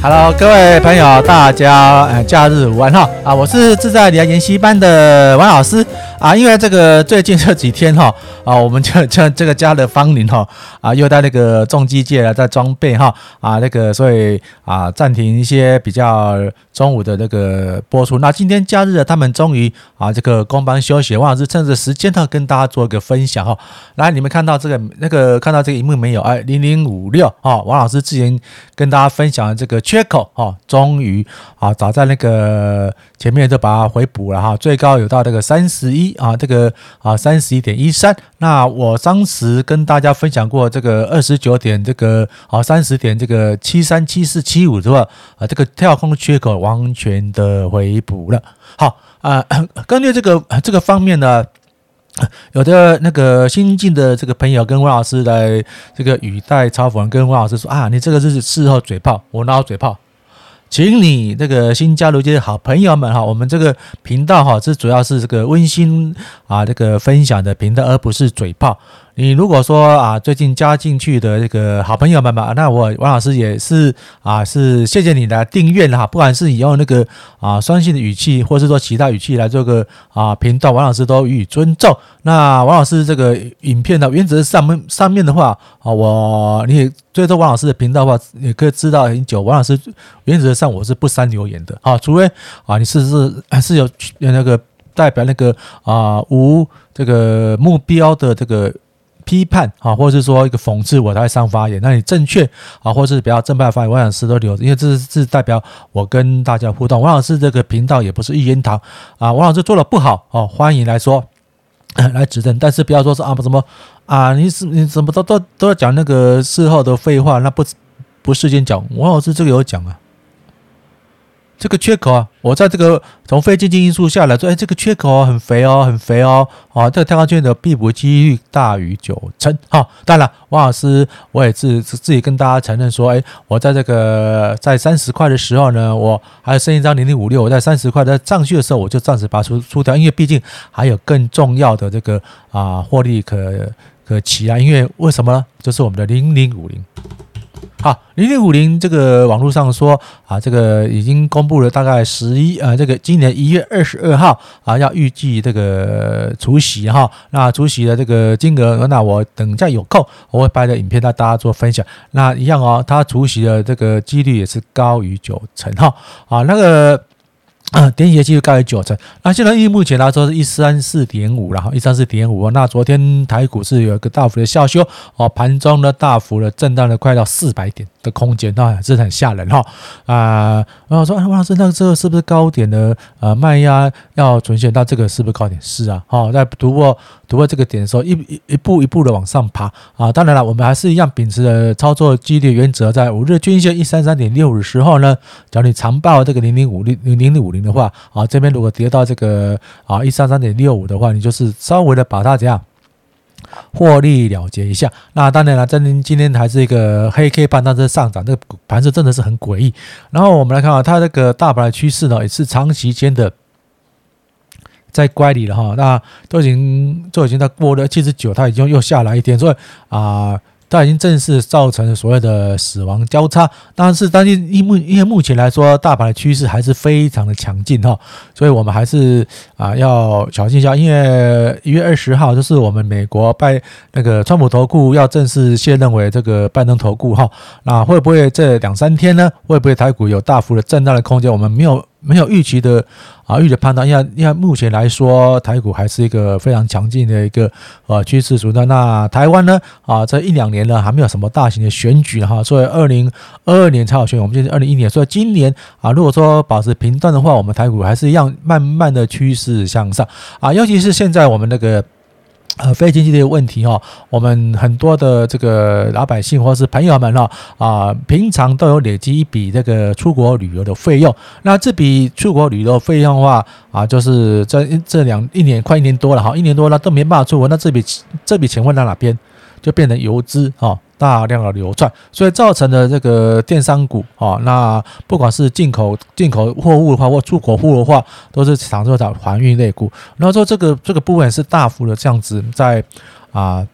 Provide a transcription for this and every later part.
Hello，各位朋友，大家呃，假日午安哈啊！我是自在理财研习班的王老师啊。因为这个最近这几天哈啊，我们就就 这个家的芳邻哈啊，又在那个重机界了，在装备哈啊那个，所以啊暂停一些比较中午的那个播出。那今天假日他们终于啊这个工班休息，王老师趁着时间呢跟大家做一个分享哈。来，你们看到这个那个看到这个荧幕没有？哎，零零五六啊，王老师之前跟大家分享的这个。缺口啊，终于啊，早在那个前面就把它回补了哈，最高有到这个三十一啊，这个啊三十一点一三。那我当时跟大家分享过这个二十九点这个啊三十点这个七三七四七五是吧？啊，这个跳空缺口完全的回补了。好啊，根据这个这个方面呢，有的那个新进的这个朋友跟温老师来这个语带嘲讽，跟温老师说啊，你这个是事后嘴炮，我哪有嘴炮？请你这个新加入这些好朋友们哈，我们这个频道哈，这主要是这个温馨啊这个分享的频道，而不是嘴炮。你如果说啊，最近加进去的这个好朋友们嘛，那我王老师也是啊，是谢谢你的订阅哈。不管是你用那个啊酸性的语气，或是说其他语气来做个啊频道，王老师都予以尊重。那王老师这个影片的原则上面上面的话啊，我你也追踪王老师的频道的话，你可以知道很久。王老师原则上我是不删留言的啊，除非啊你是是还是有那个代表那个啊无这个目标的这个。批判啊，或者是说一个讽刺，我才会上发言。那你正确啊，或是比较正派发言，王老师都留，因为这是是代表我跟大家互动。王老师这个频道也不是一言堂啊，王老师做的不好哦，欢迎来说来指正，但是不要说是啊不什么啊，你是你怎么都都都要讲那个事后的废话，那不不事先讲。王老师这个有讲啊。这个缺口啊，我在这个从非经济因素下来说，哎，这个缺口很肥哦，很肥哦，啊，这个跳空缺口的必补几率大于九成。好，当然，王老师我也自自己跟大家承认说，哎，我在这个在三十块的时候呢，我还剩一张零零五六，我在三十块在上去的时候，我就暂时把它出出掉，因为毕竟还有更重要的这个啊获利可可期啊，因为为什么呢？就是我们的零零五零。好，零零五零这个网络上说啊，这个已经公布了，大概十一呃，这个今年一月二十二号啊，要预计这个除息哈，那除息的这个金额，那我等一下有空我会拍的影片带大家做分享。那一样哦，它除息的这个几率也是高于九成哈啊，那个。啊，点血继续高于九成。那现在以目前来说是一三四点五，然后一三四点五。那昨天台股是有一个大幅的下修哦，盘中呢大幅的震荡了快到四百点的空间，那这是很吓人哈啊。然后说，王老师，那这个是不是高点的呃卖压要存现？那这个是不是高点？是啊，好，在突破突破这个点的时候，一一一步一步的往上爬啊。当然了，我们还是一样秉持的操作纪律原则，在五日均线一三三点六五的时候呢，只要你长报这个零零五零零零五零。的话啊，这边如果跌到这个啊一三三点六五的话，你就是稍微的把它怎样获利了结一下。那当然了，今今天还是一个黑 K 盘，但是上涨，这个盘势真的是很诡异。然后我们来看啊，它这个大盘的趋势呢，也是长期间的在乖离了哈。那都已经都已经在过了七十九，它已经又下来一点，所以啊。它已经正式造成了所谓的死亡交叉，但是但是因目因为目前来说，大盘的趋势还是非常的强劲哈，所以我们还是啊要小心一下，因为一月二十号就是我们美国拜那个川普投顾要正式卸任为这个拜登投顾哈，那会不会这两三天呢？会不会台股有大幅的震荡的空间？我们没有。没有预期的啊，预期的判断，因为因为目前来说，台股还是一个非常强劲的一个呃趋势主的。那台湾呢啊，这一两年呢还没有什么大型的选举哈，所以二零二二年才有选。我们现在二零一年，所以今年啊，如果说保持平淡的话，我们台股还是一样慢慢的趋势向上啊，尤其是现在我们那个。呃，非经济的问题哈，我们很多的这个老百姓或是朋友们哈啊，平常都有累积一笔这个出国旅游的费用。那这笔出国旅游费用的话啊，就是这这两一年快一年多了哈，一年多了都没办法出国，那这笔这笔钱会到哪边？就变成游资哈。大量的流转，所以造成的这个电商股啊，那不管是进口进口货物的话，或出口货的话，都是常受到航运类股。然后说这个这个部分是大幅的这样子在啊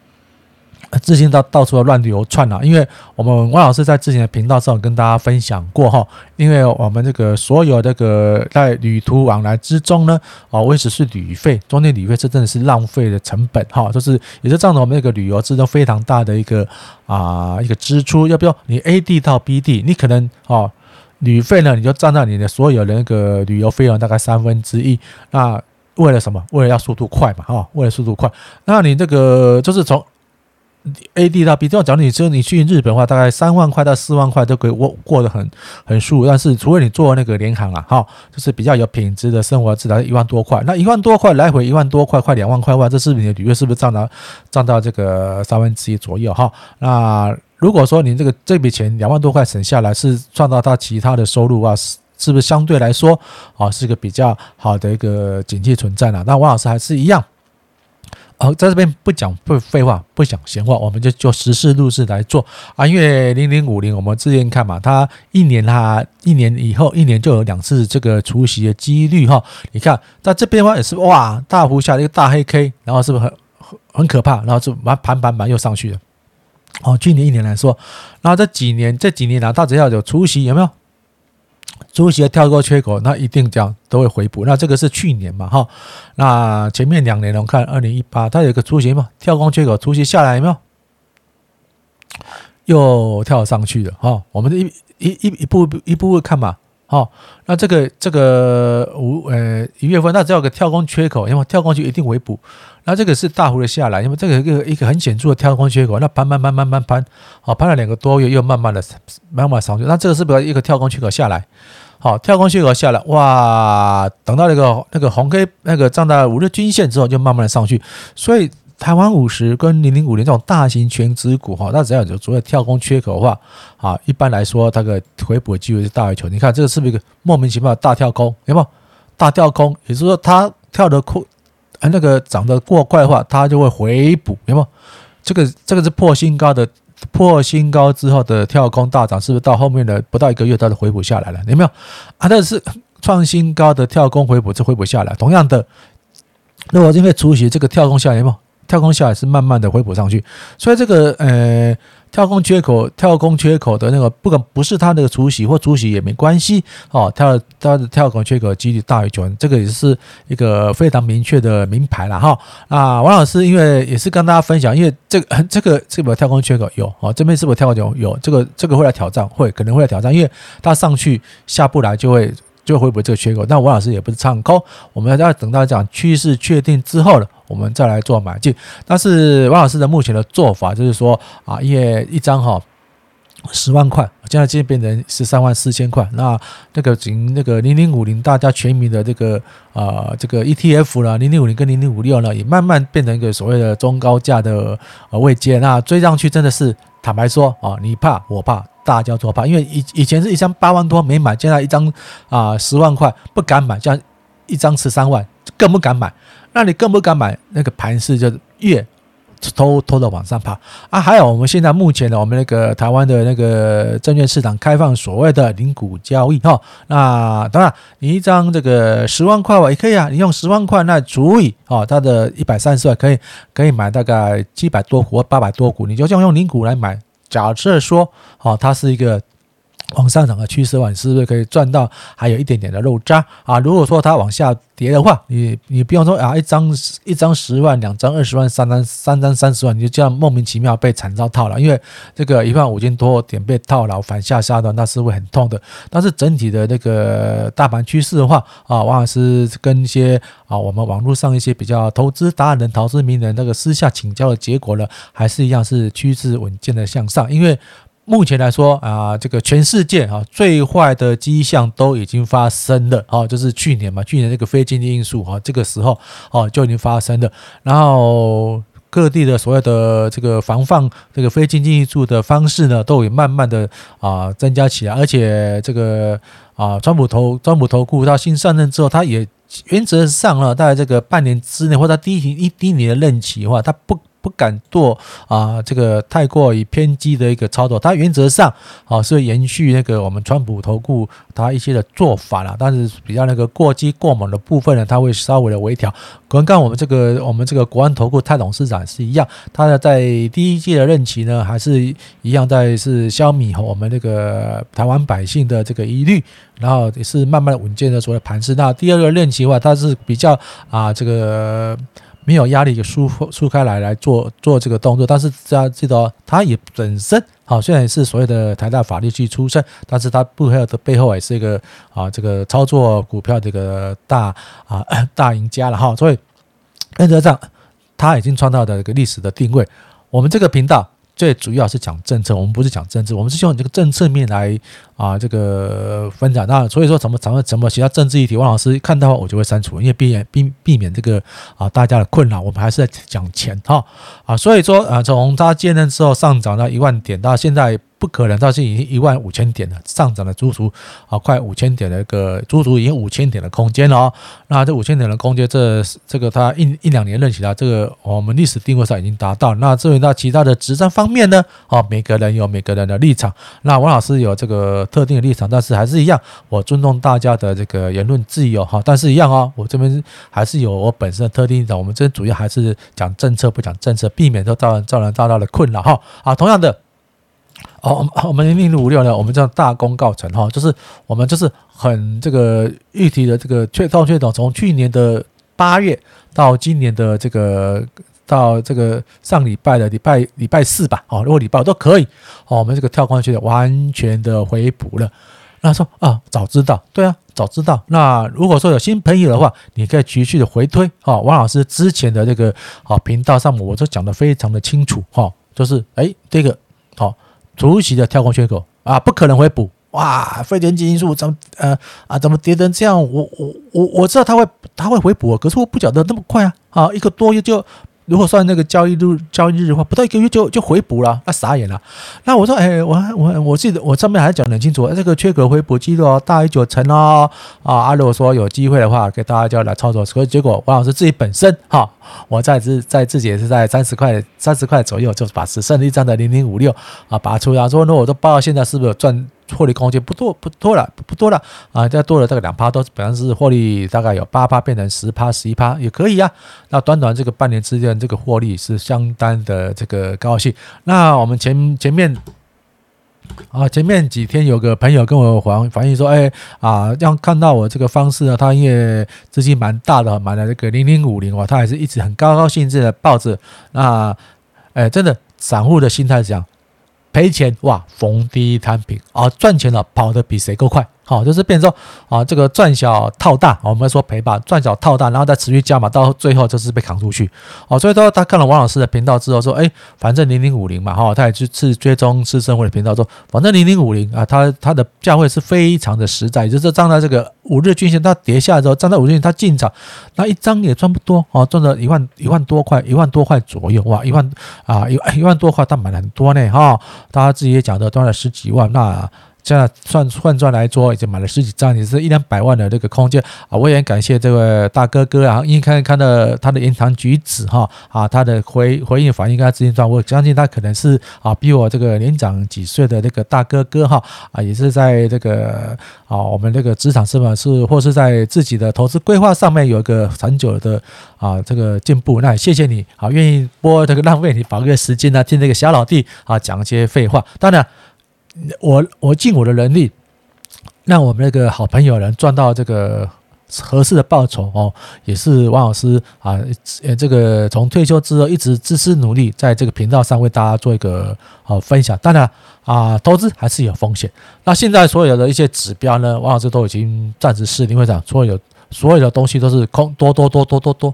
资金到到处乱流窜了，因为我们王老师在之前的频道上跟大家分享过哈，因为我们这个所有这个在旅途往来之中呢，啊，为只是旅费，中间旅费这真的是浪费的成本哈，就是也就占了我们那个旅游之中非常大的一个啊一个支出，要不要你 A 地到 B 地，你可能哦旅费呢，你就占到你的所有的那个旅游费用大概三分之一，那为了什么？为了要速度快嘛，哈，为了速度快，那你这个就是从。A D 到 B，这样讲，你只有你去日本的话，大概三万块到四万块都可以过过得很很舒服。但是，除非你做那个联航啊，哈，就是比较有品质的生活，至少一万多块。那一万多块来回一万多块，快两万块的话，这是你的旅费是不是占到占到这个三分之一左右？哈，那如果说你这个这笔钱两万多块省下来，是赚到他其他的收入啊，是是不是相对来说啊，是一个比较好的一个景气存在呢？那王老师还是一样。好，在这边不讲不废话，不讲闲话，我们就就实事论事来做啊。因为零零五零，我们之前看嘛，它一年它一年以后一年就有两次这个除息的几率哈。你看在这边的话也是哇，大幅下的一个大黑 K，然后是不是很很很可怕？然后就完盘盘盘又上去了。哦，去年一年来说，然后这几年这几年呢，它只要有除息，有没有？除息跳过缺口，那一定这样都会回补。那这个是去年嘛，哈。那前面两年我们看二零一八，它有个除息嘛，跳空缺口，除息下来有没有？又跳上去了，哈。我们一一一一步一步步看嘛，哈。那这个这个五呃一月份，那只要有个跳空缺口，因为跳空就一定回补。那这个是大幅的下来，因为这个一个一个很显著的跳空缺口，那盘盘盘盘盘盘，好，盘了两个多月，又慢慢的慢慢上去。那这个是不是一个跳空缺口下来？好，跳空缺口下来，哇，等到那个那个红 K 那个站到五日均线之后，就慢慢的上去。所以台湾五十跟零零五零这种大型全值股，哈，那只要有所谓跳空缺口的话，啊，一般来说，它的回补的机会是大于求。你看这个是不是一个莫名其妙的大跳空？有没有？大跳空，也就是说它跳的空。啊，那个涨得过快的话，它就会回补，有没有？这个这个是破新高的，破新高之后的跳空大涨，是不是到后面的不到一个月，它就回补下来了？有没有？啊，但是创新高的跳空回补，这回补下来。同样的，如果因为除息这个跳空下来，有没有？跳空下来是慢慢的回补上去，所以这个呃跳空缺口，跳空缺口的那个不管不是它的除息或除息也没关系哦，跳它的跳空缺口几率大于九，这个也是一个非常明确的名牌了哈。啊，王老师因为也是跟大家分享，因为这个 这个这个跳空缺口有哦，这边是不是跳空有有？这个这个会来挑战，会可能会来挑战，因为它上去下不来就会。就会不会这个缺口？但王老师也不是唱空，我们要等到讲趋势确定之后了，我们再来做买进。但是王老师的目前的做法就是说啊，因为一张哈十万块，现在今天变成十三万四千块。那那个仅那个零零五零，大家全民的这个啊这个 ETF 了，零零五零跟零零五六呢，也慢慢变成一个所谓的中高价的呃位阶。那追上去真的是坦白说啊，你怕我怕。大家都怕，因为以以前是一张八万多没买，现在一张啊十万块不敢买，这样一张十三万更不敢买，那你更不敢买，那个盘势就越偷偷的往上爬啊！还有我们现在目前的我们那个台湾的那个证券市场开放所谓的零股交易哈，那当然你一张这个十万块吧也可以啊，你用十万块那足以哦它的一百三十万可以可以买大概七百多股八百多股，你就这样用零股来买。假设说，哦，它是一个往上涨的趋势，你是不是可以赚到还有一点点的肉渣啊？如果说它往下跌的话，你你不用说啊，一张一张十万，两张二十万，三张三张三十万，你就这样莫名其妙被惨遭套牢，因为这个一万五千多点被套牢，反下杀的那是会很痛的。但是整体的那个大盘趋势的话啊，往往是跟一些啊我们网络上一些比较投资达人、投资名人那个私下请教的结果呢，还是一样是趋势稳健的向上，因为。目前来说啊，这个全世界啊最坏的迹象都已经发生了啊，就是去年嘛，去年这个非经济因素啊，这个时候哦就已经发生了。然后各地的所有的这个防范这个非经济因素的方式呢，都已慢慢的啊增加起来。而且这个啊，川普投川普投顾他新上任之后，他也原则上呢，在这个半年之内或者第一一第一年的任期的话，他不。不敢做啊，这个太过于偏激的一个操作。它原则上啊是延续那个我们川普投顾它一些的做法了，但是比较那个过激过猛的部分呢，它会稍微的微调。刚刚我们这个我们这个国安投顾蔡董事长是一样，他的在第一届的任期呢，还是一样在是消弭和我们那个台湾百姓的这个疑虑，然后也是慢慢稳健的所谓盘势。那第二个任期的话，它是比较啊这个。没有压力就疏疏开来来做做这个动作，但是大家记得哦，他也本身好，虽然是所谓的台大法律系出身，但是他背后的背后也是一个啊这个操作股票这个大啊 大赢家了哈，所以原则上他已经创造的一个历史的定位，我们这个频道。最主要是讲政策，我们不是讲政治，我们是用这个政策面来啊这个分享。那所以说怎么怎么怎么其他政治议题，王老师看到我就会删除，因为避免避避免这个啊大家的困扰。我们还是在讲钱哈啊，所以说啊从他接任之后上涨到一万点到现在。不可能，到现在已经一万五千点了，上涨了足足啊快五千点的一个足足已经五千点的空间了哦。那这五千点的空间，这这个它一一两年任期了，这个我们历史定位上已经达到。那至于到其他的实战方面呢？哦，每个人有每个人的立场。那王老师有这个特定的立场，但是还是一样，我尊重大家的这个言论自由哈。但是一样哦，我这边还是有我本身的特定立场。我们这边主要还是讲政策，不讲政策，避免都造成造成大家的困扰哈。啊，同样的。哦，我们零零五六呢，我们叫大功告成哈，就是我们就是很这个预提的这个确套确懂，从去年的八月到今年的这个到这个上礼拜的礼拜礼拜四吧，哦，如果礼拜五都可以，哦，我们这个跳空确的完全的回补了。那说啊，早知道，对啊，早知道。那如果说有新朋友的话，你可以继续的回推啊，王老师之前的这个啊频道上面，我都讲得非常的清楚哈，就是哎这个好。除息的跳空缺口啊，不可能回补哇！非点击因素怎么呃啊怎么跌成这样？我我我我知道它会它会回补，可是我不晓得那么快啊！啊，一个多月就。如果算那个交易日交易日的话，不到一个月就就回补了，那傻眼了。那我说，哎，我我我记得我上面还讲得很清楚，这个缺口回补记录、哦大于九成哦。啊，啊，如果说有机会的话，给大家就要来操作。所以结果王老师自己本身哈，我在自在自己也是在三十块三十块左右，就是把只剩一张的零零五六啊拔出来，说那我都报到现在是不是有赚？获利空间不多，不多了，不多了啊！再多了这个两趴，都本来是获利大概有八趴，变成十趴、十一趴也可以啊。那短短这个半年之间，这个获利是相当的这个高兴。那我们前前面啊，前面几天有个朋友跟我反反映说，哎啊，要看到我这个方式呢，他因为资金蛮大的，买了这个零零五零哇，他还是一直很高高兴兴的抱着。那哎，真的散户的心态是这样。赔钱哇，逢低摊平啊，赚钱了跑得比谁够快。好，就是变成说啊，这个赚小套大，我们说赔吧，赚小套大，然后再持续加码，到最后就是被扛出去。哦，所以说他看了王老师的频道之后说，哎，反正零零五零嘛，哈，他也就是追踪施升辉的频道说，反正零零五零啊，它它的价位是非常的实在，就是站在这个五日均线，它跌下来之后，站在五日均线，它进场，那一张也赚不多哦，赚了一万一万多块，一万多块左右，哇，一万啊一一万多块，他买了很多呢，哈，他自己也讲的赚了十几万，那。这样算换算来说，已经买了十几张，也是一两百万的这个空间啊！我也很感谢这位大哥哥啊，因为看看到他的言谈举止哈啊，他的回回应反应跟他资金状，我相信他可能是啊比我这个年长几岁的那个大哥哥哈啊，也是在这个啊我们这个职场是吧是或是在自己的投资规划上面有一个长久的啊这个进步，那也谢谢你啊，愿意拨这个浪费你宝贵时间呢听这个小老弟啊讲一些废话，当然。我我尽我的能力，让我们那个好朋友能赚到这个合适的报酬哦，也是王老师啊，呃，这个从退休之后一直孜孜努力，在这个频道上为大家做一个好分享。当然啊，投资还是有风险。那现在所有的一些指标呢，王老师都已经暂时失灵，会讲所有。所有的东西都是空多多多多多多，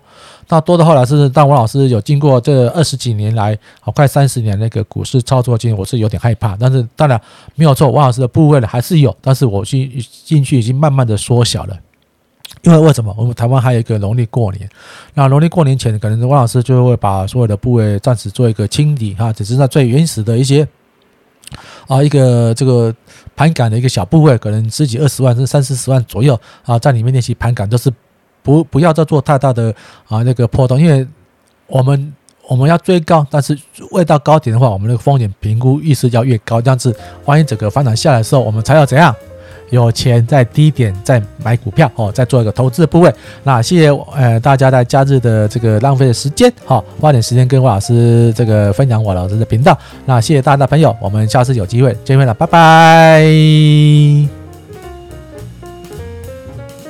那多的后来是但王老师有经过这二十几年来，好快三十年那个股市操作经验，我是有点害怕。但是当然没有错，王老师的部位呢还是有，但是我进进去已经慢慢的缩小了。因为为什么？我们台湾还有一个农历过年，那农历过年前，可能王老师就会把所有的部位暂时做一个清理哈，只是在最原始的一些。啊，一个这个盘感的一个小部位，可能十几二十万甚至三四十万左右啊，在里面练习盘感都是不不要再做太大的啊那个破洞，因为我们我们要追高，但是未到高点的话，我们的风险评估意识要越高，这样子，万一整个反转下来的时候，我们才要怎样？有钱在低点再买股票哦，再做一个投资的部位。那谢谢呃大家在假日的这个浪费的时间，好，花点时间跟魏老师这个分享我老师的频道。那谢谢大家的朋友，我们下次有机会见面了，拜拜。